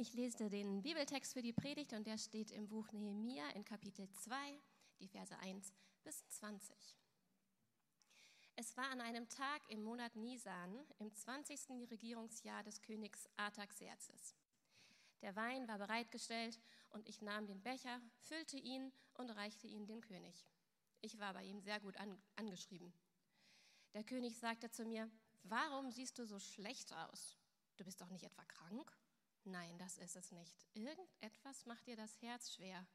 Ich lese den Bibeltext für die Predigt und der steht im Buch Nehemia in Kapitel 2, die Verse 1 bis 20. Es war an einem Tag im Monat Nisan, im 20. Regierungsjahr des Königs Artaxerzes. Der Wein war bereitgestellt und ich nahm den Becher, füllte ihn und reichte ihn dem König. Ich war bei ihm sehr gut an, angeschrieben. Der König sagte zu mir, warum siehst du so schlecht aus? Du bist doch nicht etwa krank? Nein, das ist es nicht. Irgendetwas macht dir das Herz schwer.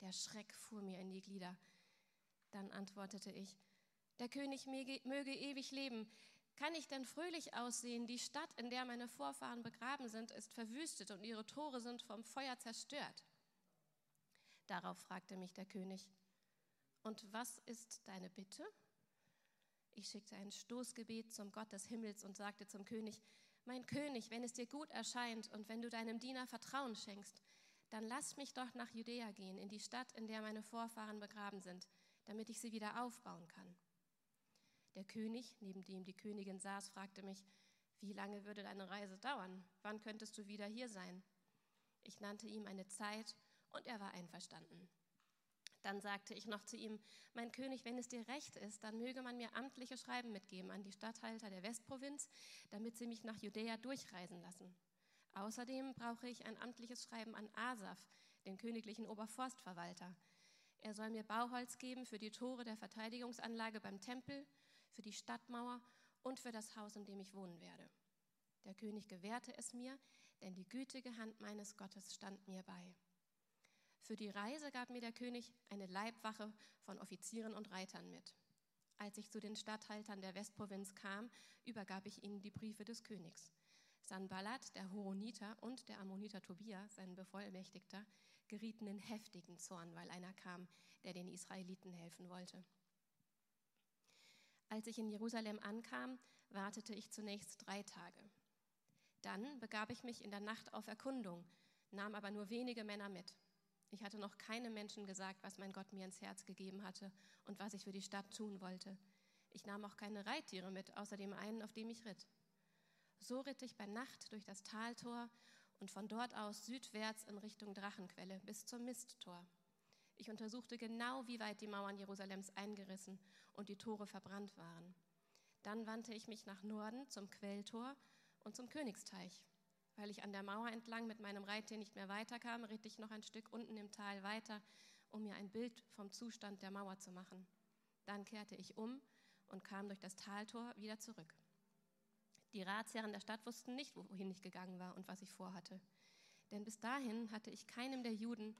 Der Schreck fuhr mir in die Glieder. Dann antwortete ich, der König möge ewig leben. Kann ich denn fröhlich aussehen? Die Stadt, in der meine Vorfahren begraben sind, ist verwüstet und ihre Tore sind vom Feuer zerstört. Darauf fragte mich der König, und was ist deine Bitte? Ich schickte ein Stoßgebet zum Gott des Himmels und sagte zum König, mein König, wenn es dir gut erscheint und wenn du deinem Diener Vertrauen schenkst, dann lass mich doch nach Judäa gehen, in die Stadt, in der meine Vorfahren begraben sind, damit ich sie wieder aufbauen kann. Der König, neben dem die Königin saß, fragte mich, wie lange würde deine Reise dauern? Wann könntest du wieder hier sein? Ich nannte ihm eine Zeit und er war einverstanden. Dann sagte ich noch zu ihm, mein König, wenn es dir recht ist, dann möge man mir amtliche Schreiben mitgeben an die Statthalter der Westprovinz, damit sie mich nach Judäa durchreisen lassen. Außerdem brauche ich ein amtliches Schreiben an Asaf, den königlichen Oberforstverwalter. Er soll mir Bauholz geben für die Tore der Verteidigungsanlage beim Tempel, für die Stadtmauer und für das Haus, in dem ich wohnen werde. Der König gewährte es mir, denn die gütige Hand meines Gottes stand mir bei. Für die Reise gab mir der König eine Leibwache von Offizieren und Reitern mit. Als ich zu den Statthaltern der Westprovinz kam, übergab ich ihnen die Briefe des Königs. Sanballat, der Horoniter und der Ammoniter Tobia, sein Bevollmächtigter, gerieten in heftigen Zorn, weil einer kam, der den Israeliten helfen wollte. Als ich in Jerusalem ankam, wartete ich zunächst drei Tage. Dann begab ich mich in der Nacht auf Erkundung, nahm aber nur wenige Männer mit. Ich hatte noch keinem Menschen gesagt, was mein Gott mir ins Herz gegeben hatte und was ich für die Stadt tun wollte. Ich nahm auch keine Reittiere mit, außer dem einen, auf dem ich ritt. So ritt ich bei Nacht durch das Taltor und von dort aus südwärts in Richtung Drachenquelle bis zum Misttor. Ich untersuchte genau, wie weit die Mauern Jerusalems eingerissen und die Tore verbrannt waren. Dann wandte ich mich nach Norden zum Quelltor und zum Königsteich. Weil ich an der Mauer entlang mit meinem Reittier nicht mehr weiterkam, ritt ich noch ein Stück unten im Tal weiter, um mir ein Bild vom Zustand der Mauer zu machen. Dann kehrte ich um und kam durch das Taltor wieder zurück. Die Ratsherren der Stadt wussten nicht, wohin ich gegangen war und was ich vorhatte. Denn bis dahin hatte ich keinem der Juden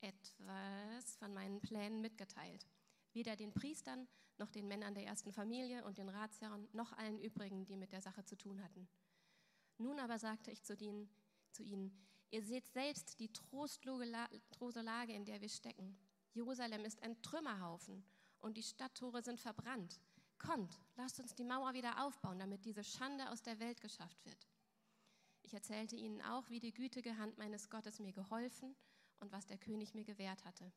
etwas von meinen Plänen mitgeteilt. Weder den Priestern noch den Männern der ersten Familie und den Ratsherren noch allen übrigen, die mit der Sache zu tun hatten. Nun aber sagte ich zu ihnen, zu ihnen ihr seht selbst die trostlose Lage, in der wir stecken. Jerusalem ist ein Trümmerhaufen und die Stadttore sind verbrannt. Kommt, lasst uns die Mauer wieder aufbauen, damit diese Schande aus der Welt geschafft wird. Ich erzählte ihnen auch, wie die gütige Hand meines Gottes mir geholfen und was der König mir gewährt hatte.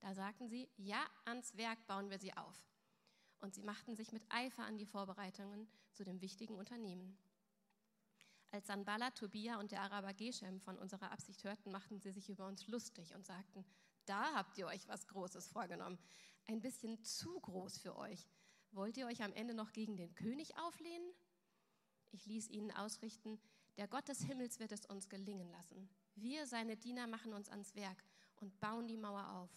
Da sagten sie, ja, ans Werk bauen wir sie auf. Und sie machten sich mit Eifer an die Vorbereitungen zu dem wichtigen Unternehmen. Als Sanbala, Tobia und der Araber Geshem von unserer Absicht hörten, machten sie sich über uns lustig und sagten, da habt ihr euch was Großes vorgenommen. Ein bisschen zu groß für euch. Wollt ihr euch am Ende noch gegen den König auflehnen? Ich ließ ihnen ausrichten, der Gott des Himmels wird es uns gelingen lassen. Wir, seine Diener, machen uns ans Werk und bauen die Mauer auf.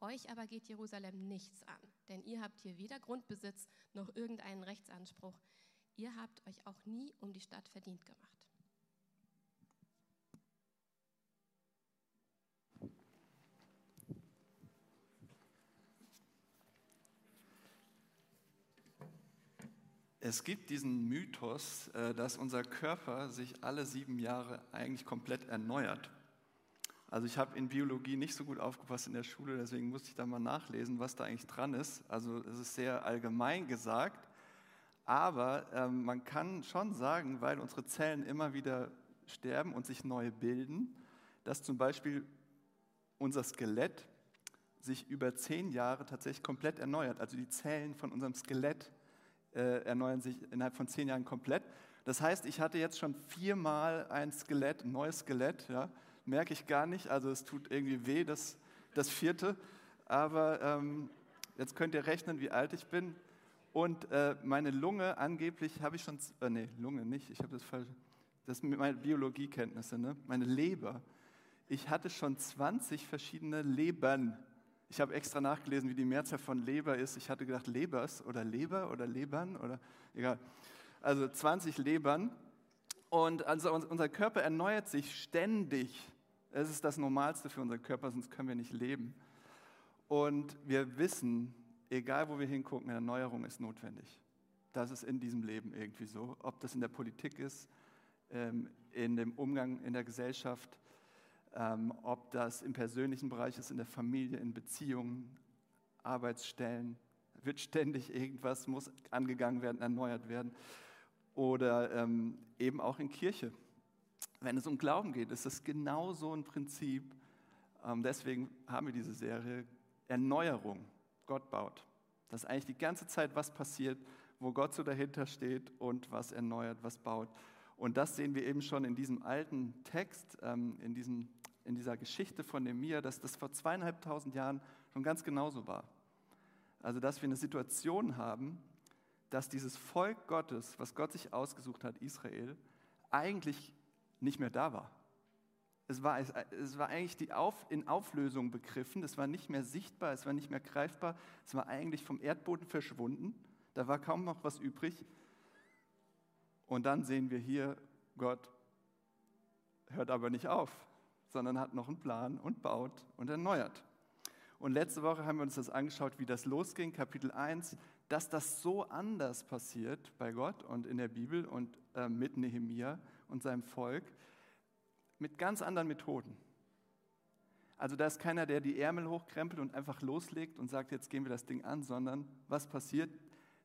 Euch aber geht Jerusalem nichts an, denn ihr habt hier weder Grundbesitz noch irgendeinen Rechtsanspruch. Ihr habt euch auch nie um die Stadt verdient gemacht. Es gibt diesen Mythos, äh, dass unser Körper sich alle sieben Jahre eigentlich komplett erneuert. Also ich habe in Biologie nicht so gut aufgepasst in der Schule, deswegen musste ich da mal nachlesen, was da eigentlich dran ist. Also es ist sehr allgemein gesagt, aber ähm, man kann schon sagen, weil unsere Zellen immer wieder sterben und sich neu bilden, dass zum Beispiel unser Skelett sich über zehn Jahre tatsächlich komplett erneuert. Also die Zellen von unserem Skelett äh, erneuern sich innerhalb von zehn Jahren komplett. Das heißt, ich hatte jetzt schon viermal ein Skelett, ein neues Skelett, ja, merke ich gar nicht. Also es tut irgendwie weh, das, das vierte. Aber ähm, jetzt könnt ihr rechnen, wie alt ich bin. Und äh, meine Lunge, angeblich habe ich schon, äh, nee, Lunge nicht, ich habe das falsch, das sind meine Biologiekenntnisse, ne? meine Leber. Ich hatte schon 20 verschiedene Lebern. Ich habe extra nachgelesen, wie die Mehrzahl von Leber ist. Ich hatte gedacht, Lebers oder Leber oder Lebern oder egal. Also 20 Lebern. Und also unser Körper erneuert sich ständig. Es ist das Normalste für unseren Körper, sonst können wir nicht leben. Und wir wissen, egal wo wir hingucken, Erneuerung ist notwendig. Das ist in diesem Leben irgendwie so. Ob das in der Politik ist, ähm, in dem Umgang in der Gesellschaft, ähm, ob das im persönlichen Bereich ist, in der Familie, in Beziehungen, Arbeitsstellen, wird ständig irgendwas, muss angegangen werden, erneuert werden. Oder ähm, eben auch in Kirche. Wenn es um Glauben geht, ist das genau so ein Prinzip. Deswegen haben wir diese Serie Erneuerung. Gott baut. Das ist eigentlich die ganze Zeit, was passiert, wo Gott so dahinter steht und was erneuert, was baut. Und das sehen wir eben schon in diesem alten Text, ähm, in, diesem, in dieser Geschichte von Nemir, dass das vor zweieinhalbtausend Jahren schon ganz genauso war. Also, dass wir eine Situation haben, dass dieses Volk Gottes, was Gott sich ausgesucht hat, Israel, eigentlich nicht mehr da war. Es war, es war eigentlich die Auf, in Auflösung begriffen, es war nicht mehr sichtbar, es war nicht mehr greifbar, es war eigentlich vom Erdboden verschwunden, da war kaum noch was übrig. Und dann sehen wir hier, Gott hört aber nicht auf, sondern hat noch einen Plan und baut und erneuert. Und letzte Woche haben wir uns das angeschaut, wie das losging, Kapitel 1, dass das so anders passiert bei Gott und in der Bibel und äh, mit Nehemia und seinem Volk, mit ganz anderen Methoden. Also da ist keiner, der die Ärmel hochkrempelt und einfach loslegt und sagt, jetzt gehen wir das Ding an, sondern was passiert?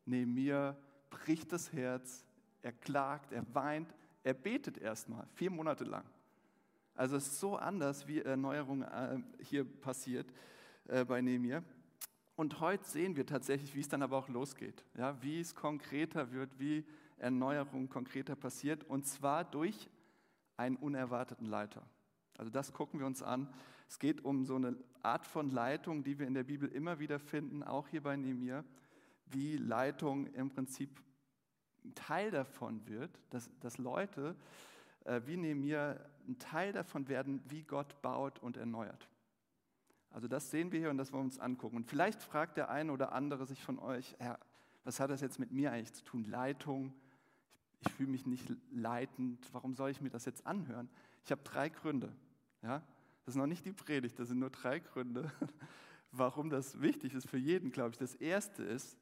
Nehemiah bricht das Herz, er klagt, er weint, er betet erstmal, vier Monate lang. Also es ist so anders, wie Erneuerung äh, hier passiert äh, bei Nehemiah. Und heute sehen wir tatsächlich, wie es dann aber auch losgeht, ja, wie es konkreter wird, wie Erneuerung konkreter passiert, und zwar durch einen unerwarteten Leiter. Also das gucken wir uns an. Es geht um so eine Art von Leitung, die wir in der Bibel immer wieder finden, auch hier bei Nehemiah, wie Leitung im Prinzip Teil davon wird, dass, dass Leute äh, wie Nehemiah ein Teil davon werden, wie Gott baut und erneuert. Also das sehen wir hier und das wollen wir uns angucken. Und vielleicht fragt der eine oder andere sich von euch, Herr, was hat das jetzt mit mir eigentlich zu tun? Leitung, ich fühle mich nicht leitend, warum soll ich mir das jetzt anhören? Ich habe drei Gründe. Ja? Das ist noch nicht die Predigt, das sind nur drei Gründe, warum das wichtig ist für jeden, glaube ich. Das erste ist,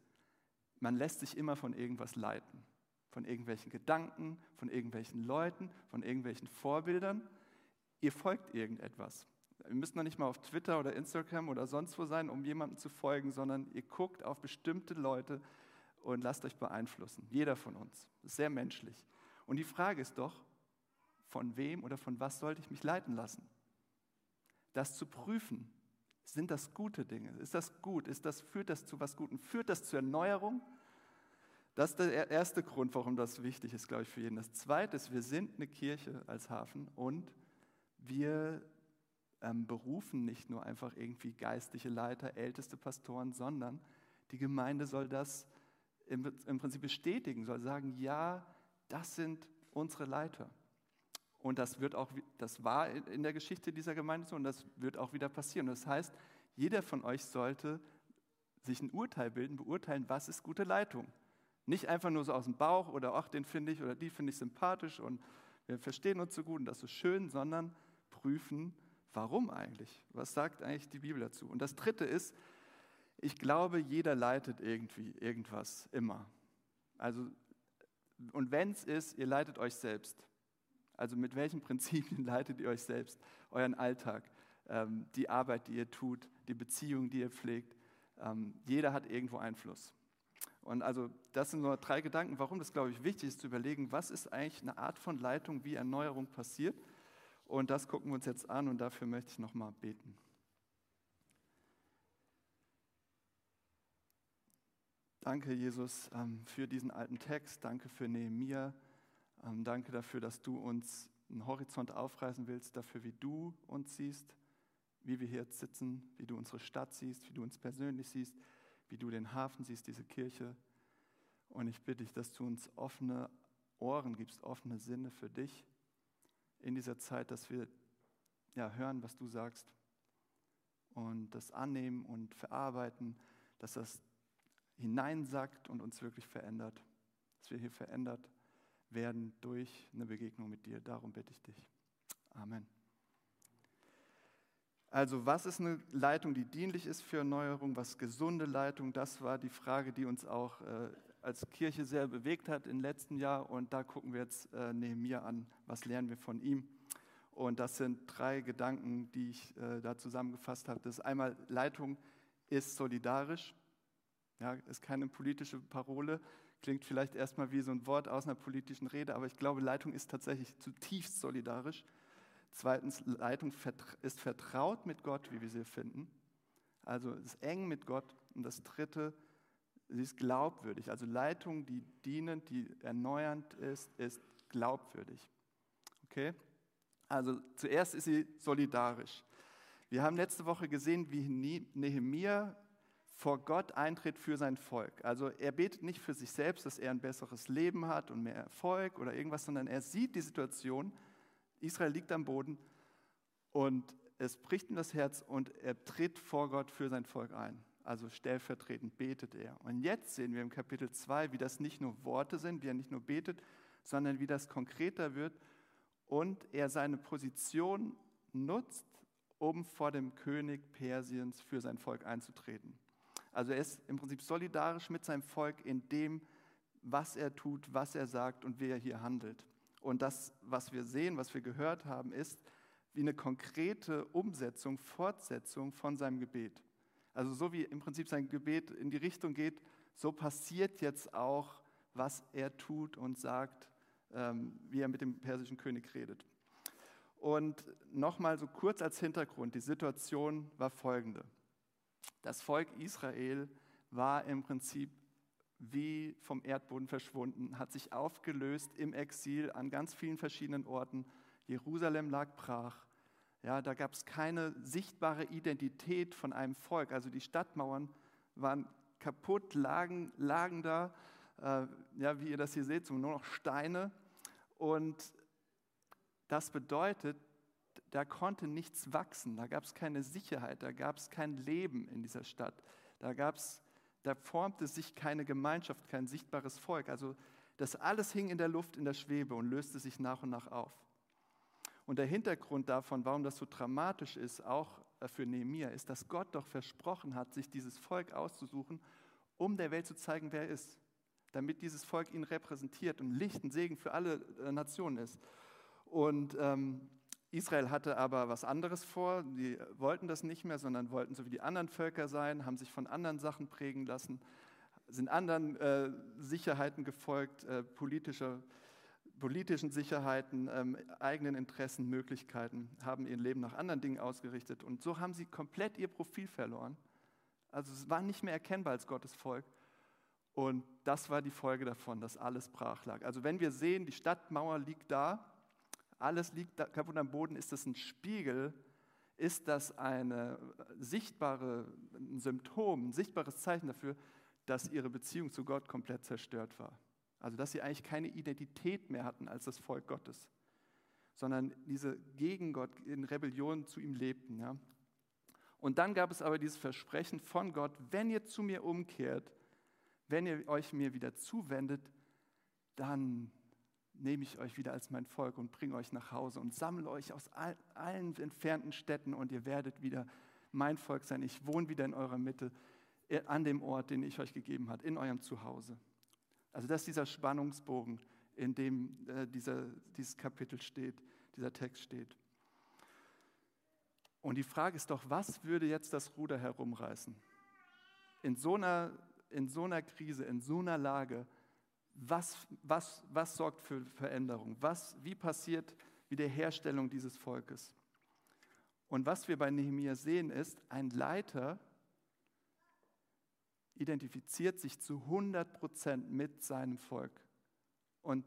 man lässt sich immer von irgendwas leiten. Von irgendwelchen Gedanken, von irgendwelchen Leuten, von irgendwelchen Vorbildern. Ihr folgt irgendetwas. Ihr müsst noch nicht mal auf Twitter oder Instagram oder sonst wo sein, um jemandem zu folgen, sondern ihr guckt auf bestimmte Leute, und lasst euch beeinflussen. Jeder von uns. Das ist sehr menschlich. Und die Frage ist doch, von wem oder von was sollte ich mich leiten lassen? Das zu prüfen. Sind das gute Dinge? Ist das gut? Ist das, führt das zu was Gutem? Führt das zur Erneuerung? Das ist der erste Grund, warum das wichtig ist, glaube ich, für jeden. Das zweite ist, wir sind eine Kirche als Hafen und wir ähm, berufen nicht nur einfach irgendwie geistliche Leiter, älteste Pastoren, sondern die Gemeinde soll das im, im Prinzip bestätigen, soll sagen, ja, das sind unsere Leiter. Und das wird auch, das war in der Geschichte dieser Gemeinde so und das wird auch wieder passieren. Das heißt, jeder von euch sollte sich ein Urteil bilden, beurteilen, was ist gute Leitung. Nicht einfach nur so aus dem Bauch oder ach, den finde ich oder die finde ich sympathisch und wir verstehen uns so gut und das ist schön, sondern prüfen, warum eigentlich? Was sagt eigentlich die Bibel dazu? Und das dritte ist, ich glaube, jeder leitet irgendwie irgendwas immer. Also, und wenn es ist, ihr leitet euch selbst. Also mit welchen Prinzipien leitet ihr euch selbst? Euren Alltag, ähm, die Arbeit, die ihr tut, die Beziehung, die ihr pflegt. Ähm, jeder hat irgendwo Einfluss. Und also das sind nur drei Gedanken, warum das, glaube ich, wichtig ist zu überlegen, was ist eigentlich eine Art von Leitung, wie Erneuerung passiert. Und das gucken wir uns jetzt an und dafür möchte ich nochmal beten. Danke, Jesus, ähm, für diesen alten Text. Danke für Nehemiah. Ähm, danke dafür, dass du uns einen Horizont aufreißen willst, dafür, wie du uns siehst, wie wir hier jetzt sitzen, wie du unsere Stadt siehst, wie du uns persönlich siehst, wie du den Hafen siehst, diese Kirche. Und ich bitte dich, dass du uns offene Ohren gibst, offene Sinne für dich in dieser Zeit, dass wir ja, hören, was du sagst und das annehmen und verarbeiten, dass das hineinsackt und uns wirklich verändert, dass wir hier verändert werden durch eine Begegnung mit dir. Darum bitte ich dich. Amen. Also was ist eine Leitung, die dienlich ist für Erneuerung? Was gesunde Leitung? Das war die Frage, die uns auch äh, als Kirche sehr bewegt hat im letzten Jahr. Und da gucken wir jetzt äh, Nehemiah an. Was lernen wir von ihm? Und das sind drei Gedanken, die ich äh, da zusammengefasst habe. Das ist einmal, Leitung ist solidarisch. Ja, ist keine politische Parole, klingt vielleicht erstmal wie so ein Wort aus einer politischen Rede, aber ich glaube, Leitung ist tatsächlich zutiefst solidarisch. Zweitens, Leitung ist vertraut mit Gott, wie wir sie finden. Also ist eng mit Gott. Und das Dritte, sie ist glaubwürdig. Also Leitung, die dienend, die erneuernd ist, ist glaubwürdig. Okay? Also zuerst ist sie solidarisch. Wir haben letzte Woche gesehen, wie Nehemiah vor Gott eintritt für sein Volk. Also er betet nicht für sich selbst, dass er ein besseres Leben hat und mehr Erfolg oder irgendwas, sondern er sieht die Situation, Israel liegt am Boden und es bricht ihm das Herz und er tritt vor Gott für sein Volk ein. Also stellvertretend betet er. Und jetzt sehen wir im Kapitel 2, wie das nicht nur Worte sind, wie er nicht nur betet, sondern wie das konkreter wird und er seine Position nutzt, um vor dem König Persiens für sein Volk einzutreten. Also er ist im Prinzip solidarisch mit seinem Volk in dem, was er tut, was er sagt und wie er hier handelt. Und das, was wir sehen, was wir gehört haben, ist wie eine konkrete Umsetzung, Fortsetzung von seinem Gebet. Also so wie im Prinzip sein Gebet in die Richtung geht, so passiert jetzt auch, was er tut und sagt, ähm, wie er mit dem persischen König redet. Und nochmal so kurz als Hintergrund, die Situation war folgende. Das Volk Israel war im Prinzip wie vom Erdboden verschwunden, hat sich aufgelöst im Exil an ganz vielen verschiedenen Orten. Jerusalem lag brach. Ja, da gab es keine sichtbare Identität von einem Volk. Also die Stadtmauern waren kaputt, lagen, lagen da, äh, ja, wie ihr das hier seht, nur noch Steine. Und das bedeutet, da konnte nichts wachsen, da gab es keine Sicherheit, da gab es kein Leben in dieser Stadt, da gab's, da formte sich keine Gemeinschaft, kein sichtbares Volk. Also das alles hing in der Luft, in der Schwebe und löste sich nach und nach auf. Und der Hintergrund davon, warum das so dramatisch ist, auch für Nehemiah, ist, dass Gott doch versprochen hat, sich dieses Volk auszusuchen, um der Welt zu zeigen, wer er ist. Damit dieses Volk ihn repräsentiert und Licht und Segen für alle äh, Nationen ist. Und ähm, Israel hatte aber was anderes vor. Die wollten das nicht mehr, sondern wollten so wie die anderen Völker sein, haben sich von anderen Sachen prägen lassen, sind anderen äh, Sicherheiten gefolgt, äh, politischer, politischen Sicherheiten, ähm, eigenen Interessen, Möglichkeiten, haben ihr Leben nach anderen Dingen ausgerichtet. Und so haben sie komplett ihr Profil verloren. Also es war nicht mehr erkennbar als Gottes Volk. Und das war die Folge davon, dass alles brach lag. Also wenn wir sehen, die Stadtmauer liegt da, alles liegt kaputt am Boden, ist das ein Spiegel, ist das eine sichtbare, ein Symptom, ein sichtbares Zeichen dafür, dass ihre Beziehung zu Gott komplett zerstört war. Also dass sie eigentlich keine Identität mehr hatten als das Volk Gottes, sondern diese gegen Gott in Rebellion zu ihm lebten. Ja. Und dann gab es aber dieses Versprechen von Gott, wenn ihr zu mir umkehrt, wenn ihr euch mir wieder zuwendet, dann nehme ich euch wieder als mein Volk und bringe euch nach Hause und sammle euch aus allen entfernten Städten und ihr werdet wieder mein Volk sein. Ich wohne wieder in eurer Mitte, äh, an dem Ort, den ich euch gegeben habe, in eurem Zuhause. Also das ist dieser Spannungsbogen, in dem äh, dieser, dieses Kapitel steht, dieser Text steht. Und die Frage ist doch, was würde jetzt das Ruder herumreißen? In so einer, in so einer Krise, in so einer Lage, was, was, was sorgt für Veränderung? Was, wie passiert Wiederherstellung dieses Volkes? Und was wir bei Nehemiah sehen, ist, ein Leiter identifiziert sich zu 100 Prozent mit seinem Volk und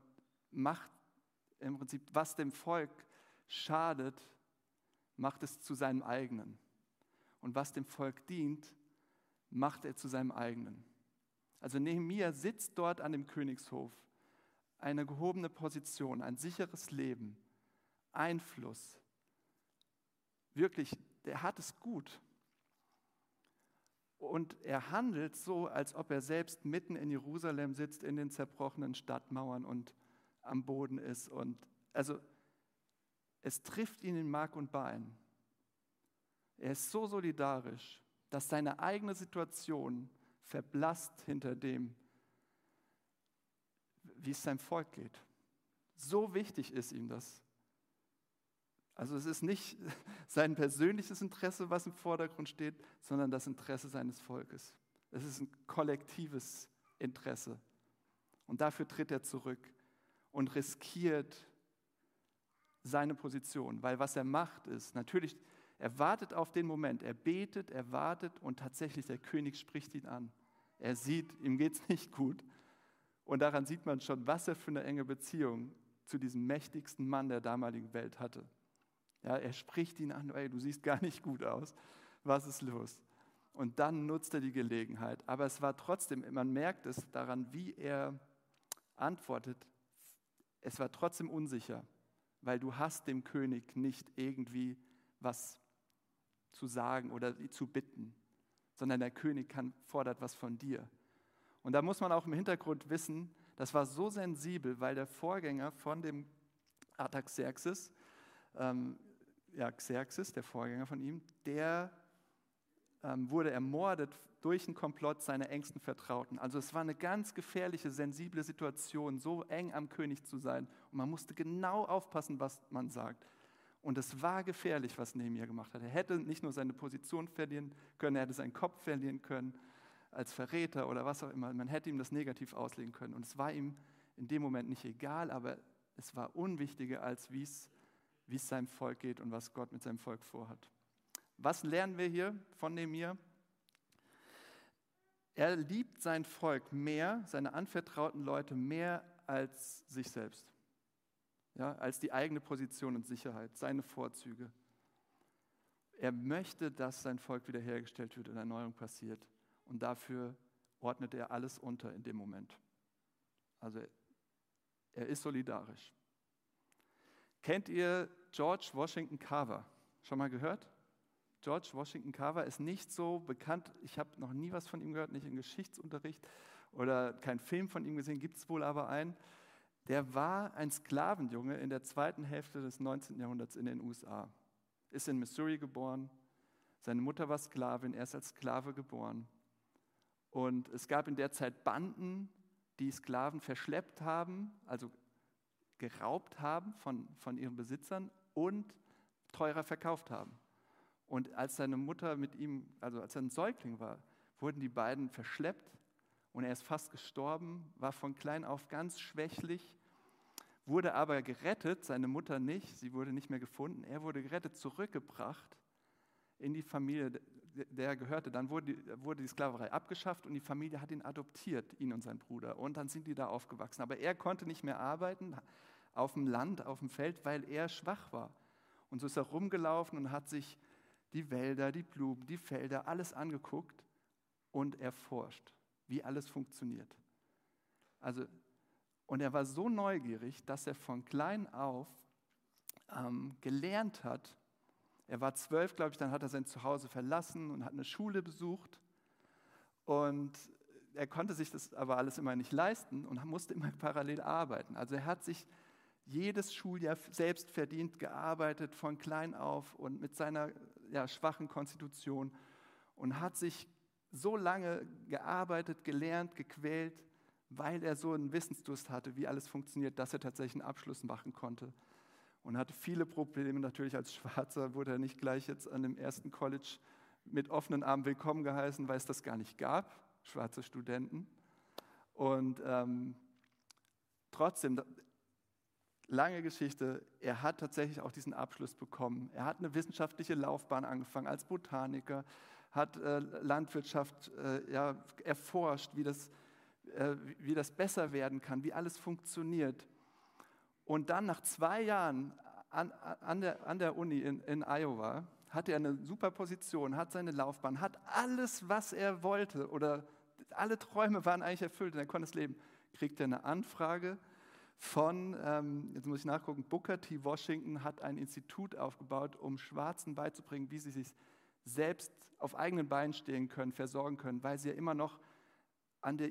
macht im Prinzip, was dem Volk schadet, macht es zu seinem eigenen. Und was dem Volk dient, macht er zu seinem eigenen. Also Nehemia sitzt dort an dem Königshof, eine gehobene Position, ein sicheres Leben, Einfluss. Wirklich, der hat es gut. Und er handelt so, als ob er selbst mitten in Jerusalem sitzt, in den zerbrochenen Stadtmauern und am Boden ist. Und also es trifft ihn in Mark und Bein. Er ist so solidarisch, dass seine eigene Situation verblasst hinter dem, wie es seinem Volk geht. So wichtig ist ihm das. Also es ist nicht sein persönliches Interesse, was im Vordergrund steht, sondern das Interesse seines Volkes. Es ist ein kollektives Interesse. Und dafür tritt er zurück und riskiert seine Position, weil was er macht ist, natürlich, er wartet auf den Moment, er betet, er wartet und tatsächlich der König spricht ihn an. Er sieht, ihm geht es nicht gut. Und daran sieht man schon, was er für eine enge Beziehung zu diesem mächtigsten Mann der damaligen Welt hatte. Ja, er spricht ihn an, ey, du siehst gar nicht gut aus, was ist los? Und dann nutzt er die Gelegenheit. Aber es war trotzdem, man merkt es daran, wie er antwortet, es war trotzdem unsicher, weil du hast dem König nicht irgendwie was zu sagen oder zu bitten, sondern der König kann, fordert was von dir. Und da muss man auch im Hintergrund wissen, das war so sensibel, weil der Vorgänger von dem Artaxerxes, ähm, ja, Xerxes, der Vorgänger von ihm, der ähm, wurde ermordet durch einen Komplott seiner engsten Vertrauten. Also es war eine ganz gefährliche, sensible Situation, so eng am König zu sein. Und man musste genau aufpassen, was man sagt. Und es war gefährlich, was Nehemiah gemacht hat. Er hätte nicht nur seine Position verlieren können, er hätte seinen Kopf verlieren können als Verräter oder was auch immer. Man hätte ihm das negativ auslegen können. Und es war ihm in dem Moment nicht egal, aber es war unwichtiger, als wie es seinem Volk geht und was Gott mit seinem Volk vorhat. Was lernen wir hier von Nehemiah? Er liebt sein Volk mehr, seine anvertrauten Leute mehr als sich selbst, ja, als die eigene Position und Sicherheit, seine Vorzüge. Er möchte, dass sein Volk wiederhergestellt wird und Erneuerung passiert. Und dafür ordnet er alles unter in dem Moment. Also er ist solidarisch. Kennt ihr George Washington Carver? Schon mal gehört? George Washington Carver ist nicht so bekannt. Ich habe noch nie was von ihm gehört, nicht im Geschichtsunterricht oder keinen Film von ihm gesehen, gibt es wohl aber einen. Der war ein Sklavenjunge in der zweiten Hälfte des 19. Jahrhunderts in den USA. Ist in Missouri geboren. Seine Mutter war Sklavin, er ist als Sklave geboren. Und es gab in der Zeit Banden, die Sklaven verschleppt haben, also geraubt haben von, von ihren Besitzern und teurer verkauft haben. Und als seine Mutter mit ihm, also als er ein Säugling war, wurden die beiden verschleppt und er ist fast gestorben, war von klein auf ganz schwächlich, wurde aber gerettet, seine Mutter nicht, sie wurde nicht mehr gefunden, er wurde gerettet, zurückgebracht in die Familie, der er gehörte. Dann wurde die, wurde die Sklaverei abgeschafft und die Familie hat ihn adoptiert, ihn und sein Bruder. Und dann sind die da aufgewachsen. Aber er konnte nicht mehr arbeiten, auf dem Land, auf dem Feld, weil er schwach war. Und so ist er rumgelaufen und hat sich die Wälder, die Blumen, die Felder, alles angeguckt und erforscht, wie alles funktioniert. Also, und er war so neugierig, dass er von klein auf ähm, gelernt hat. Er war zwölf, glaube ich, dann hat er sein Zuhause verlassen und hat eine Schule besucht. Und er konnte sich das aber alles immer nicht leisten und musste immer parallel arbeiten. Also er hat sich jedes Schuljahr selbst verdient gearbeitet, von klein auf und mit seiner ja, schwachen Konstitution und hat sich so lange gearbeitet, gelernt, gequält, weil er so einen Wissensdurst hatte, wie alles funktioniert, dass er tatsächlich einen Abschluss machen konnte. Und hatte viele Probleme natürlich als Schwarzer, wurde er nicht gleich jetzt an dem ersten College mit offenen Armen willkommen geheißen, weil es das gar nicht gab, schwarze Studenten. Und ähm, trotzdem, lange Geschichte, er hat tatsächlich auch diesen Abschluss bekommen. Er hat eine wissenschaftliche Laufbahn angefangen als Botaniker, hat äh, Landwirtschaft äh, ja, erforscht, wie das, äh, wie das besser werden kann, wie alles funktioniert. Und dann nach zwei Jahren an, an, der, an der Uni in, in Iowa hat er eine super Position, hat seine Laufbahn, hat alles, was er wollte oder alle Träume waren eigentlich erfüllt und er konnte es leben. Kriegt er eine Anfrage von, ähm, jetzt muss ich nachgucken, Booker T. Washington hat ein Institut aufgebaut, um Schwarzen beizubringen, wie sie sich selbst auf eigenen Beinen stehen können, versorgen können, weil sie ja immer noch an der,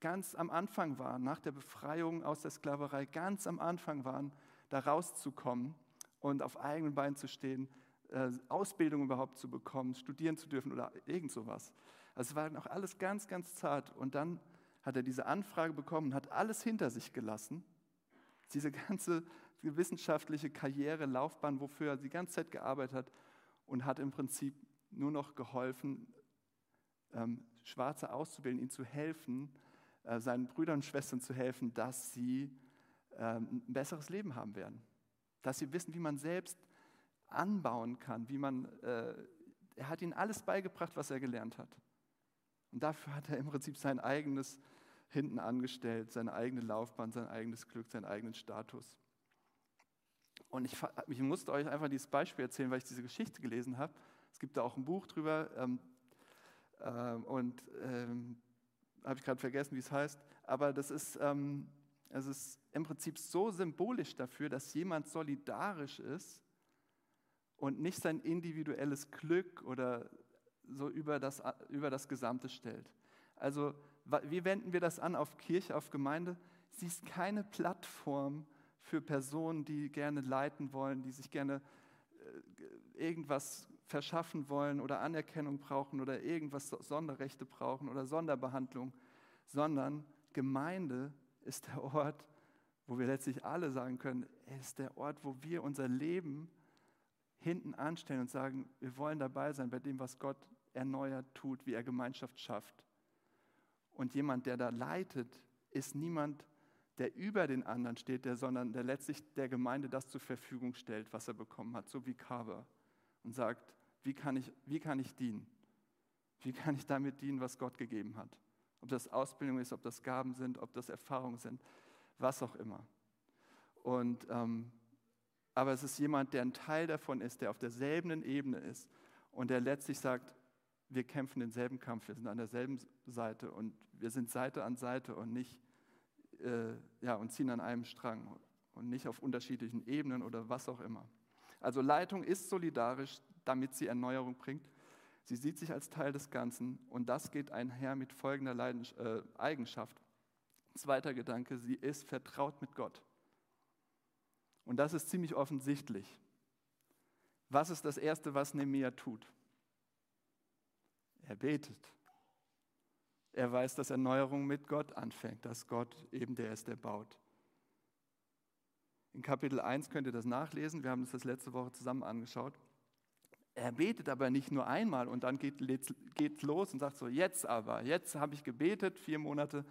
ganz am Anfang waren, nach der Befreiung aus der Sklaverei, ganz am Anfang waren, da rauszukommen und auf eigenen Beinen zu stehen, äh, Ausbildung überhaupt zu bekommen, studieren zu dürfen oder irgend sowas. Also es war noch alles ganz, ganz zart. Und dann hat er diese Anfrage bekommen, hat alles hinter sich gelassen, diese ganze wissenschaftliche Karriere, Laufbahn, wofür er die ganze Zeit gearbeitet hat und hat im Prinzip nur noch geholfen, ähm, Schwarze auszubilden, ihnen zu helfen, äh, seinen Brüdern und Schwestern zu helfen, dass sie ähm, ein besseres Leben haben werden. Dass sie wissen, wie man selbst anbauen kann, wie man, äh, er hat ihnen alles beigebracht, was er gelernt hat. Und dafür hat er im Prinzip sein eigenes hinten angestellt, seine eigene Laufbahn, sein eigenes Glück, seinen eigenen Status. Und ich, ich musste euch einfach dieses Beispiel erzählen, weil ich diese Geschichte gelesen habe. Es gibt da auch ein Buch drüber ähm, äh, und ähm, habe ich gerade vergessen, wie es heißt. Aber das ist, ähm, es ist im Prinzip so symbolisch dafür, dass jemand solidarisch ist und nicht sein individuelles Glück oder so über das, über das Gesamte stellt. Also wie wenden wir das an auf Kirche, auf Gemeinde? Sie ist keine Plattform für Personen, die gerne leiten wollen, die sich gerne äh, irgendwas verschaffen wollen oder Anerkennung brauchen oder irgendwas Sonderrechte brauchen oder Sonderbehandlung, sondern Gemeinde ist der Ort, wo wir letztlich alle sagen können, ist der Ort, wo wir unser Leben hinten anstellen und sagen, wir wollen dabei sein bei dem, was Gott erneuert tut, wie er Gemeinschaft schafft. Und jemand, der da leitet, ist niemand, der über den anderen steht, der, sondern der letztlich der Gemeinde das zur Verfügung stellt, was er bekommen hat, so wie Carver. Und sagt, wie kann ich, wie kann ich dienen? Wie kann ich damit dienen, was Gott gegeben hat? Ob das Ausbildung ist, ob das Gaben sind, ob das Erfahrungen sind, was auch immer. Und, ähm, aber es ist jemand, der ein Teil davon ist, der auf derselben Ebene ist und der letztlich sagt, wir kämpfen denselben Kampf, wir sind an derselben Seite und wir sind Seite an Seite und nicht äh, ja, und ziehen an einem Strang und nicht auf unterschiedlichen Ebenen oder was auch immer. Also Leitung ist solidarisch, damit sie Erneuerung bringt. Sie sieht sich als Teil des Ganzen und das geht einher mit folgender Leidens äh, Eigenschaft. Zweiter Gedanke, sie ist vertraut mit Gott. Und das ist ziemlich offensichtlich. Was ist das Erste, was Nehemiah tut? Er betet. Er weiß, dass Erneuerung mit Gott anfängt, dass Gott eben der ist, der baut. In Kapitel 1 könnt ihr das nachlesen, wir haben uns das letzte Woche zusammen angeschaut. Er betet aber nicht nur einmal und dann geht es los und sagt so, jetzt aber, jetzt habe ich gebetet, vier Monate,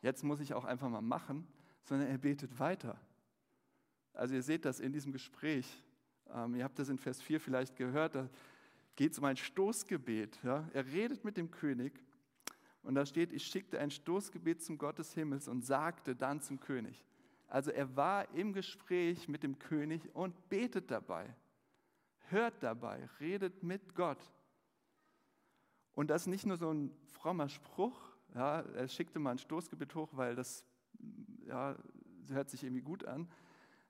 jetzt muss ich auch einfach mal machen, sondern er betet weiter. Also ihr seht das in diesem Gespräch. Ähm, ihr habt das in Vers 4 vielleicht gehört, da geht es um ein Stoßgebet. Ja? Er redet mit dem König und da steht, ich schickte ein Stoßgebet zum Gott des Himmels und sagte dann zum König. Also er war im Gespräch mit dem König und betet dabei, hört dabei, redet mit Gott. Und das ist nicht nur so ein frommer Spruch, ja, er schickte mal ein Stoßgebet hoch, weil das ja, hört sich irgendwie gut an,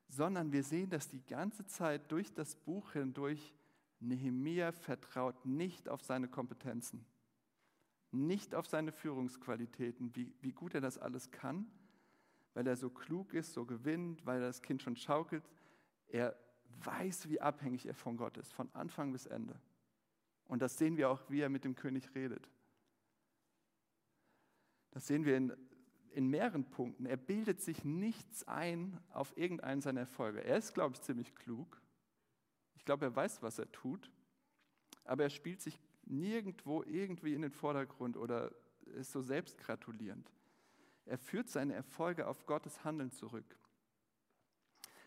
sondern wir sehen, dass die ganze Zeit durch das Buch hindurch Nehemia vertraut nicht auf seine Kompetenzen, nicht auf seine Führungsqualitäten, wie, wie gut er das alles kann, weil er so klug ist, so gewinnt, weil er das Kind schon schaukelt. Er weiß, wie abhängig er von Gott ist, von Anfang bis Ende. Und das sehen wir auch, wie er mit dem König redet. Das sehen wir in, in mehreren Punkten. Er bildet sich nichts ein auf irgendeinen seiner Erfolge. Er ist, glaube ich, ziemlich klug. Ich glaube, er weiß, was er tut, aber er spielt sich nirgendwo irgendwie in den Vordergrund oder ist so selbstgratulierend. Er führt seine Erfolge auf Gottes Handeln zurück.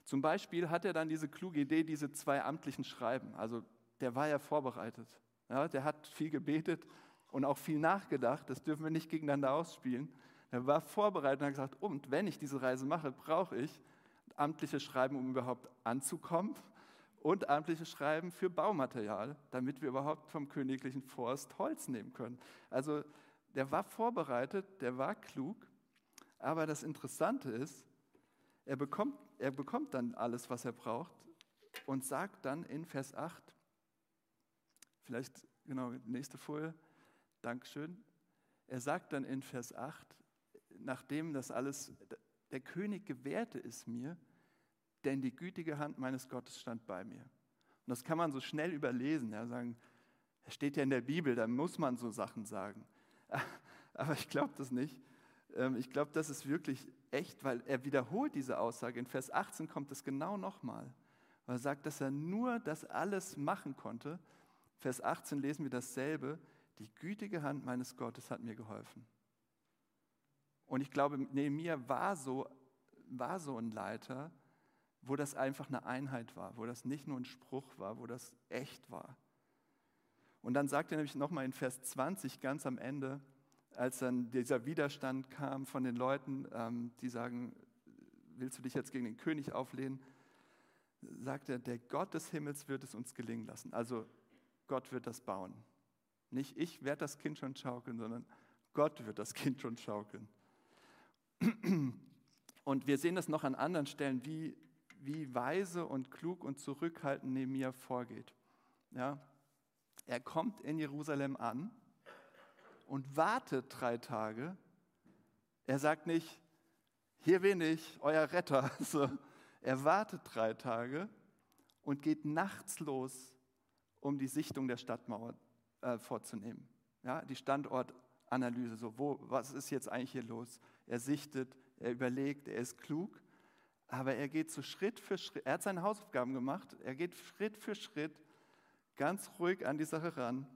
Zum Beispiel hat er dann diese kluge Idee, diese zwei amtlichen Schreiben. Also der war ja vorbereitet. Ja, der hat viel gebetet und auch viel nachgedacht. Das dürfen wir nicht gegeneinander ausspielen. Er war vorbereitet und hat gesagt, und wenn ich diese Reise mache, brauche ich amtliche Schreiben, um überhaupt anzukommen und amtliche Schreiben für Baumaterial, damit wir überhaupt vom königlichen Forst Holz nehmen können. Also der war vorbereitet, der war klug, aber das Interessante ist, er bekommt, er bekommt dann alles, was er braucht und sagt dann in Vers 8, vielleicht genau, nächste Folie, Dankeschön, er sagt dann in Vers 8, nachdem das alles, der König gewährte es mir, denn die gütige Hand meines Gottes stand bei mir. Und das kann man so schnell überlesen, ja, sagen, es steht ja in der Bibel, da muss man so Sachen sagen. Aber ich glaube das nicht. Ähm, ich glaube, das ist wirklich echt, weil er wiederholt diese Aussage. In Vers 18 kommt es genau nochmal. Er sagt, dass er nur das alles machen konnte. Vers 18 lesen wir dasselbe. Die gütige Hand meines Gottes hat mir geholfen. Und ich glaube, Nehemiah war so, war so ein Leiter, wo das einfach eine Einheit war, wo das nicht nur ein Spruch war, wo das echt war. Und dann sagt er nämlich nochmal in Vers 20 ganz am Ende, als dann dieser Widerstand kam von den Leuten, ähm, die sagen, willst du dich jetzt gegen den König auflehnen, sagt er, der Gott des Himmels wird es uns gelingen lassen. Also Gott wird das bauen. Nicht ich werde das Kind schon schaukeln, sondern Gott wird das Kind schon schaukeln. Und wir sehen das noch an anderen Stellen, wie, wie weise und klug und zurückhaltend Nehemiah vorgeht. Ja? Er kommt in Jerusalem an und wartet drei Tage. Er sagt nicht, hier bin ich, euer Retter. So, er wartet drei Tage und geht nachts los, um die Sichtung der Stadtmauer äh, vorzunehmen. Ja, die Standortanalyse, so wo, was ist jetzt eigentlich hier los? Er sichtet, er überlegt, er ist klug, aber er geht so Schritt für Schritt. Er hat seine Hausaufgaben gemacht. Er geht Schritt für Schritt ganz ruhig an die Sache ran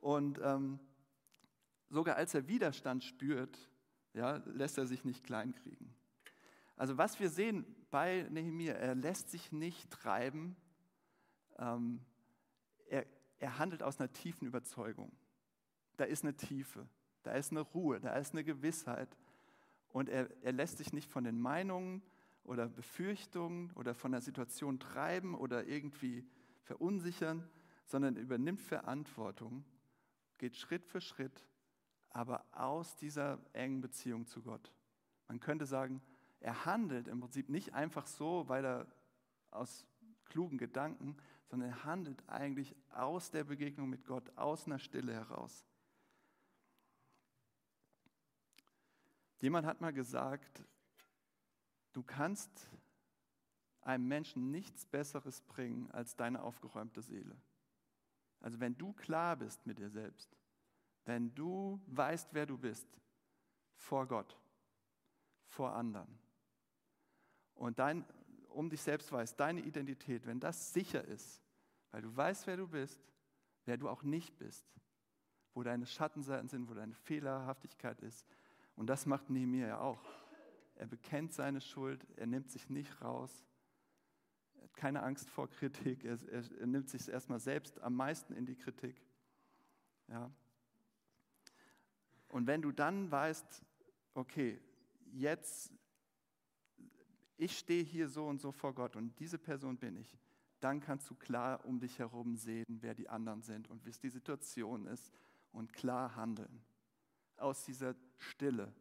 und ähm, sogar als er Widerstand spürt, ja, lässt er sich nicht kleinkriegen. Also was wir sehen bei Nehemiah, er lässt sich nicht treiben, ähm, er, er handelt aus einer tiefen Überzeugung. Da ist eine Tiefe, da ist eine Ruhe, da ist eine Gewissheit. Und er, er lässt sich nicht von den Meinungen oder Befürchtungen oder von der Situation treiben oder irgendwie verunsichern, sondern übernimmt Verantwortung, geht Schritt für Schritt aber aus dieser engen Beziehung zu Gott. Man könnte sagen, er handelt im Prinzip nicht einfach so, weil er aus klugen Gedanken, sondern er handelt eigentlich aus der Begegnung mit Gott, aus einer Stille heraus. Jemand hat mal gesagt, du kannst einem Menschen nichts Besseres bringen als deine aufgeräumte Seele. Also wenn du klar bist mit dir selbst, wenn du weißt, wer du bist, vor Gott, vor anderen, und dein, um dich selbst weißt, deine Identität, wenn das sicher ist, weil du weißt, wer du bist, wer du auch nicht bist, wo deine Schattenseiten sind, wo deine Fehlerhaftigkeit ist, und das macht Nehemiah ja auch. Er bekennt seine Schuld, er nimmt sich nicht raus, er hat keine Angst vor Kritik, er, er, er nimmt sich erstmal selbst am meisten in die Kritik. Ja, und wenn du dann weißt, okay, jetzt, ich stehe hier so und so vor Gott und diese Person bin ich, dann kannst du klar um dich herum sehen, wer die anderen sind und wie es die Situation ist und klar handeln. Aus dieser Stille,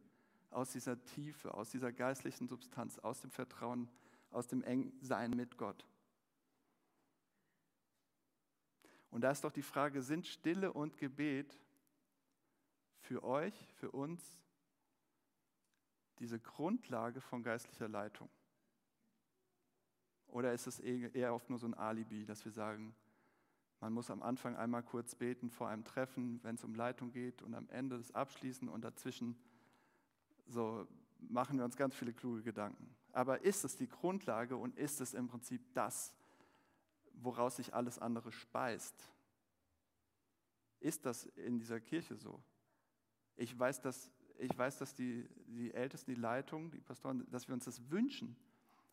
aus dieser Tiefe, aus dieser geistlichen Substanz, aus dem Vertrauen, aus dem Engsein mit Gott. Und da ist doch die Frage, sind Stille und Gebet für euch, für uns, diese Grundlage von geistlicher Leitung? Oder ist es eher oft nur so ein Alibi, dass wir sagen, man muss am Anfang einmal kurz beten vor einem Treffen, wenn es um Leitung geht und am Ende das Abschließen und dazwischen so machen wir uns ganz viele kluge Gedanken. Aber ist es die Grundlage und ist es im Prinzip das, woraus sich alles andere speist? Ist das in dieser Kirche so? Ich weiß, dass, ich weiß, dass die, die Ältesten, die Leitung, die Pastoren, dass wir uns das wünschen.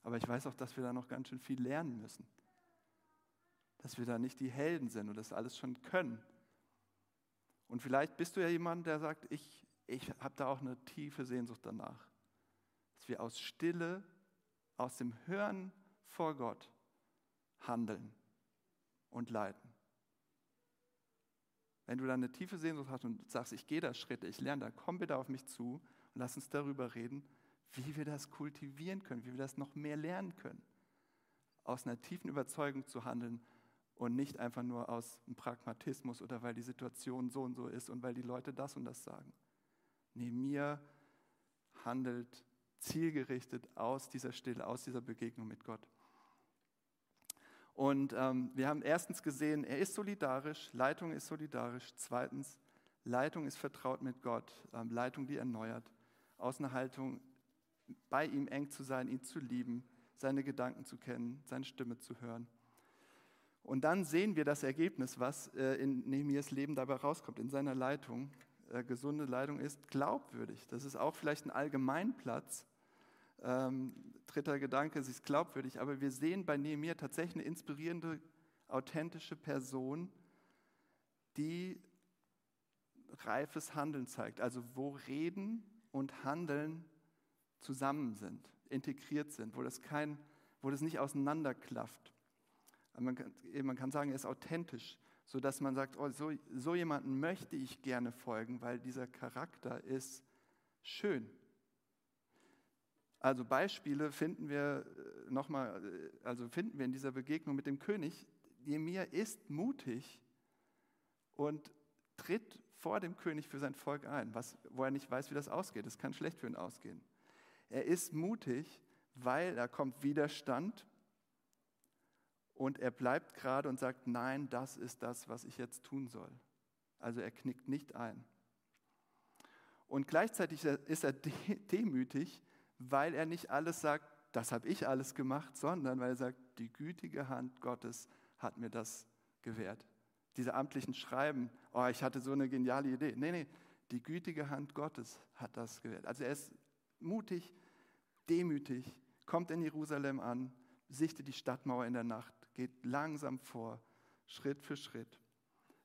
Aber ich weiß auch, dass wir da noch ganz schön viel lernen müssen. Dass wir da nicht die Helden sind und das alles schon können. Und vielleicht bist du ja jemand, der sagt, ich, ich habe da auch eine tiefe Sehnsucht danach. Dass wir aus Stille aus dem Hören vor Gott handeln und leiten. Wenn du dann eine tiefe Sehnsucht hast und sagst, ich gehe da Schritte, ich lerne da, komm bitte auf mich zu und lass uns darüber reden, wie wir das kultivieren können, wie wir das noch mehr lernen können. Aus einer tiefen Überzeugung zu handeln und nicht einfach nur aus einem Pragmatismus oder weil die Situation so und so ist und weil die Leute das und das sagen. Mir handelt zielgerichtet aus dieser Stille, aus dieser Begegnung mit Gott. Und ähm, wir haben erstens gesehen, er ist solidarisch, Leitung ist solidarisch. Zweitens, Leitung ist vertraut mit Gott, ähm, Leitung, die erneuert. Aus einer Haltung, bei ihm eng zu sein, ihn zu lieben, seine Gedanken zu kennen, seine Stimme zu hören. Und dann sehen wir das Ergebnis, was äh, in Nehemias Leben dabei rauskommt, in seiner Leitung. Äh, gesunde Leitung ist glaubwürdig. Das ist auch vielleicht ein Allgemeinplatz, ähm, dritter Gedanke, sie ist glaubwürdig, aber wir sehen bei Nehemiah tatsächlich eine inspirierende, authentische Person, die reifes Handeln zeigt, also wo Reden und Handeln zusammen sind, integriert sind, wo das, kein, wo das nicht auseinanderklafft. Man kann, man kann sagen, er ist authentisch, sodass man sagt, oh, so, so jemanden möchte ich gerne folgen, weil dieser Charakter ist schön, also Beispiele finden wir äh, nochmal, äh, also finden wir in dieser Begegnung mit dem König. Jemir ist mutig und tritt vor dem König für sein Volk ein, was, wo er nicht weiß, wie das ausgeht. Es kann schlecht für ihn ausgehen. Er ist mutig, weil da kommt Widerstand und er bleibt gerade und sagt, nein, das ist das, was ich jetzt tun soll. Also er knickt nicht ein. Und gleichzeitig ist er demütig, weil er nicht alles sagt, das habe ich alles gemacht, sondern weil er sagt, die gütige Hand Gottes hat mir das gewährt. Diese amtlichen Schreiben, oh, ich hatte so eine geniale Idee. Nee, nee, die gütige Hand Gottes hat das gewährt. Also er ist mutig, demütig, kommt in Jerusalem an, sichtet die Stadtmauer in der Nacht, geht langsam vor, Schritt für Schritt.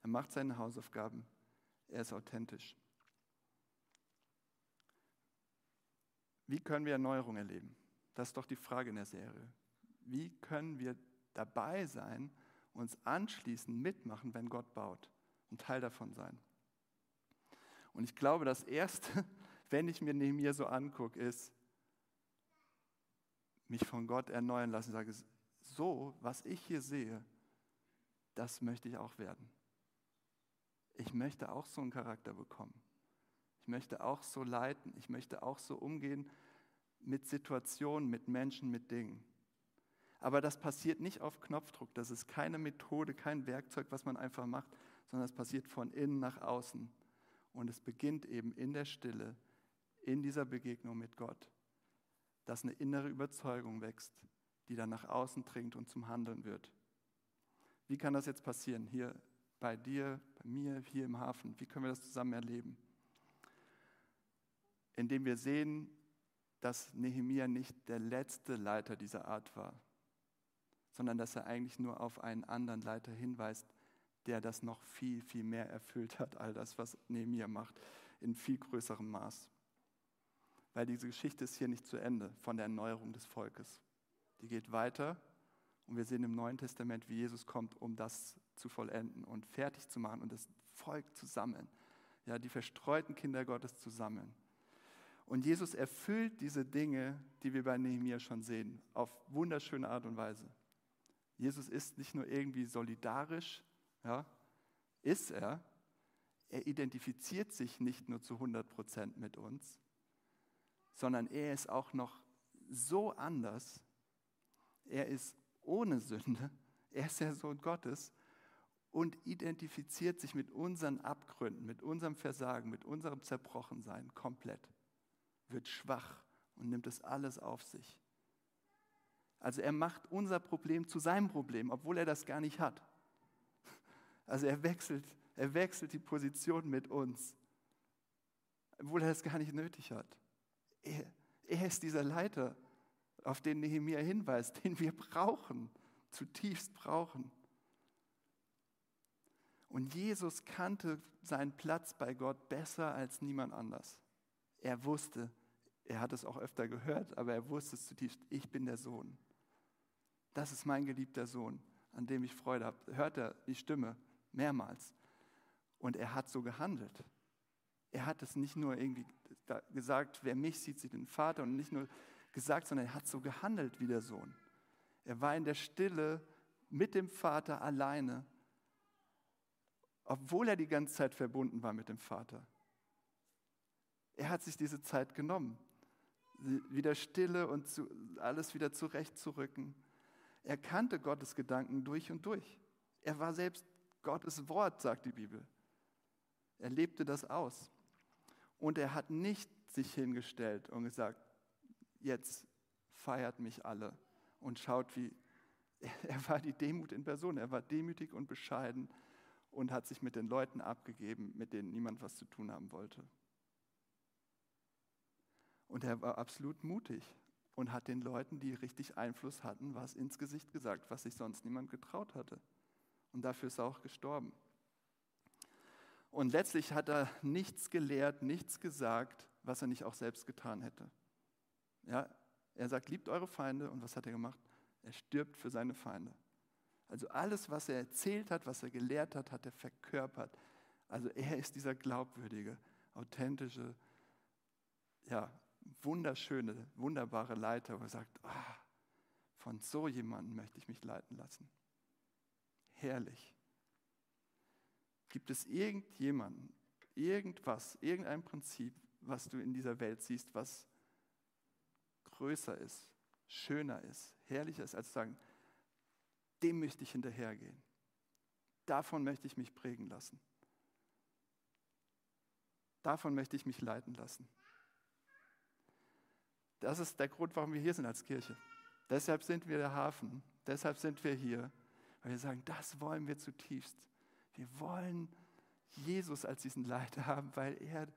Er macht seine Hausaufgaben, er ist authentisch. Wie können wir Erneuerung erleben? Das ist doch die Frage in der Serie. Wie können wir dabei sein, uns anschließen, mitmachen, wenn Gott baut und Teil davon sein? Und ich glaube, das Erste, wenn ich mir Nehemiah so angucke, ist, mich von Gott erneuern lassen. Ich sage, so, was ich hier sehe, das möchte ich auch werden. Ich möchte auch so einen Charakter bekommen möchte auch so leiten, ich möchte auch so umgehen mit Situationen, mit Menschen, mit Dingen. Aber das passiert nicht auf Knopfdruck, das ist keine Methode, kein Werkzeug, was man einfach macht, sondern es passiert von innen nach außen. Und es beginnt eben in der Stille, in dieser Begegnung mit Gott, dass eine innere Überzeugung wächst, die dann nach außen dringt und zum Handeln wird. Wie kann das jetzt passieren? Hier bei dir, bei mir, hier im Hafen. Wie können wir das zusammen erleben? indem wir sehen, dass Nehemia nicht der letzte Leiter dieser Art war, sondern dass er eigentlich nur auf einen anderen Leiter hinweist, der das noch viel, viel mehr erfüllt hat, all das, was Nehemia macht, in viel größerem Maß. Weil diese Geschichte ist hier nicht zu Ende von der Erneuerung des Volkes. Die geht weiter und wir sehen im Neuen Testament, wie Jesus kommt, um das zu vollenden und fertig zu machen und das Volk zu sammeln. Ja, die verstreuten Kinder Gottes zu sammeln. Und Jesus erfüllt diese Dinge, die wir bei Nehemiah schon sehen, auf wunderschöne Art und Weise. Jesus ist nicht nur irgendwie solidarisch, ja, ist er. Er identifiziert sich nicht nur zu 100 Prozent mit uns, sondern er ist auch noch so anders. Er ist ohne Sünde. Er ist der Sohn Gottes und identifiziert sich mit unseren Abgründen, mit unserem Versagen, mit unserem Zerbrochensein komplett wird schwach und nimmt es alles auf sich. Also er macht unser Problem zu seinem Problem, obwohl er das gar nicht hat. Also er wechselt, er wechselt die Position mit uns, obwohl er das gar nicht nötig hat. Er, er ist dieser Leiter, auf den Nehemiah hinweist, den wir brauchen, zutiefst brauchen. Und Jesus kannte seinen Platz bei Gott besser als niemand anders. Er wusste, er hat es auch öfter gehört, aber er wusste es zutiefst, ich bin der Sohn. Das ist mein geliebter Sohn, an dem ich Freude habe. Hört er die Stimme mehrmals. Und er hat so gehandelt. Er hat es nicht nur irgendwie gesagt, wer mich sieht, sieht den Vater und nicht nur gesagt, sondern er hat so gehandelt wie der Sohn. Er war in der Stille mit dem Vater alleine, obwohl er die ganze Zeit verbunden war mit dem Vater. Er hat sich diese Zeit genommen, wieder Stille und zu, alles wieder zurechtzurücken. Er kannte Gottes Gedanken durch und durch. Er war selbst Gottes Wort, sagt die Bibel. Er lebte das aus. Und er hat nicht sich hingestellt und gesagt, jetzt feiert mich alle und schaut, wie er war die Demut in Person. Er war demütig und bescheiden und hat sich mit den Leuten abgegeben, mit denen niemand was zu tun haben wollte. Und er war absolut mutig und hat den Leuten, die richtig Einfluss hatten, was ins Gesicht gesagt, was sich sonst niemand getraut hatte. Und dafür ist er auch gestorben. Und letztlich hat er nichts gelehrt, nichts gesagt, was er nicht auch selbst getan hätte. Ja, er sagt, liebt eure Feinde. Und was hat er gemacht? Er stirbt für seine Feinde. Also alles, was er erzählt hat, was er gelehrt hat, hat er verkörpert. Also er ist dieser glaubwürdige, authentische, ja, wunderschöne, wunderbare Leiter, wo er sagt, ah, von so jemandem möchte ich mich leiten lassen. Herrlich. Gibt es irgendjemanden, irgendwas, irgendein Prinzip, was du in dieser Welt siehst, was größer ist, schöner ist, herrlicher ist, als zu sagen, dem möchte ich hinterhergehen. Davon möchte ich mich prägen lassen. Davon möchte ich mich leiten lassen. Das ist der Grund, warum wir hier sind als Kirche. Deshalb sind wir der Hafen. Deshalb sind wir hier. Weil wir sagen, das wollen wir zutiefst. Wir wollen Jesus als diesen Leiter haben, weil er,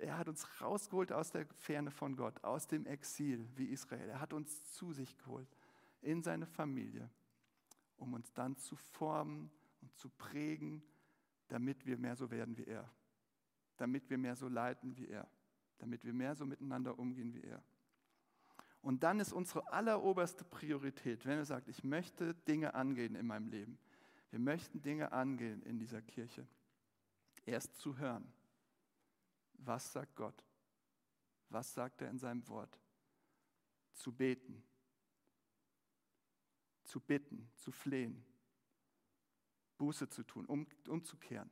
er hat uns rausgeholt aus der Ferne von Gott, aus dem Exil wie Israel. Er hat uns zu sich geholt in seine Familie, um uns dann zu formen und zu prägen, damit wir mehr so werden wie er, damit wir mehr so leiten wie er, damit wir mehr so miteinander umgehen wie er. Und dann ist unsere alleroberste Priorität, wenn er sagt, ich möchte Dinge angehen in meinem Leben, wir möchten Dinge angehen in dieser Kirche, erst zu hören, was sagt Gott, was sagt er in seinem Wort, zu beten, zu bitten, zu flehen, Buße zu tun, um, umzukehren.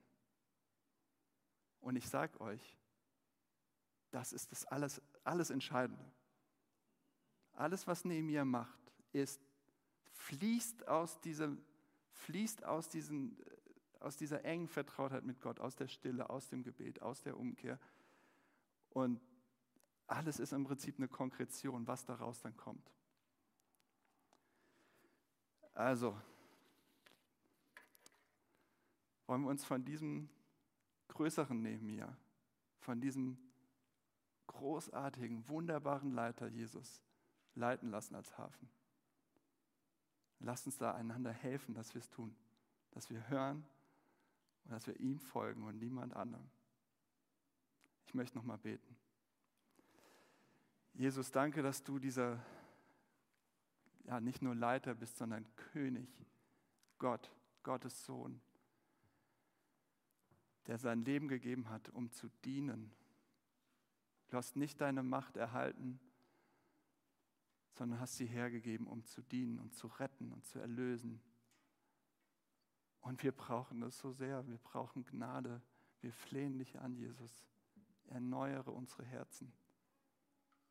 Und ich sage euch, das ist das alles, alles Entscheidende. Alles, was Nehemiah macht, ist, fließt aus, diesem, fließt aus, diesen, aus dieser engen Vertrautheit mit Gott, aus der Stille, aus dem Gebet, aus der Umkehr. Und alles ist im Prinzip eine Konkretion, was daraus dann kommt. Also, wollen wir uns von diesem größeren Nehemiah, von diesem großartigen, wunderbaren Leiter Jesus leiten lassen als Hafen. Lasst uns da einander helfen, dass wir es tun, dass wir hören und dass wir ihm folgen und niemand anderem. Ich möchte noch mal beten. Jesus, danke, dass du dieser ja, nicht nur Leiter bist, sondern König, Gott, Gottes Sohn, der sein Leben gegeben hat, um zu dienen. Du hast nicht deine Macht erhalten, sondern hast sie hergegeben, um zu dienen und zu retten und zu erlösen. Und wir brauchen das so sehr, wir brauchen Gnade. Wir flehen dich an, Jesus. Erneuere unsere Herzen.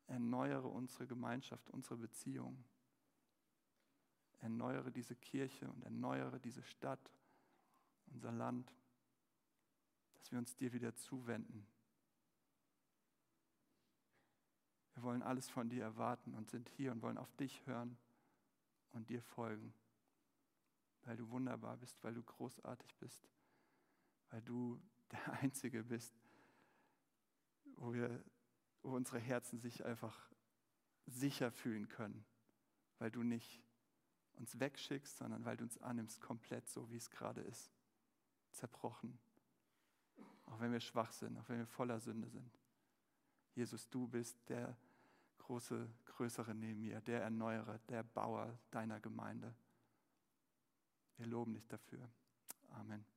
Erneuere unsere Gemeinschaft, unsere Beziehungen erneuere diese Kirche und erneuere diese Stadt, unser Land, dass wir uns dir wieder zuwenden. Wir wollen alles von dir erwarten und sind hier und wollen auf dich hören und dir folgen, weil du wunderbar bist, weil du großartig bist, weil du der Einzige bist, wo, wir, wo unsere Herzen sich einfach sicher fühlen können, weil du nicht uns wegschickst, sondern weil du uns annimmst, komplett so, wie es gerade ist. Zerbrochen. Auch wenn wir schwach sind, auch wenn wir voller Sünde sind. Jesus, du bist der große, größere Nehemiah, der Erneuerer, der Bauer deiner Gemeinde. Wir loben dich dafür. Amen.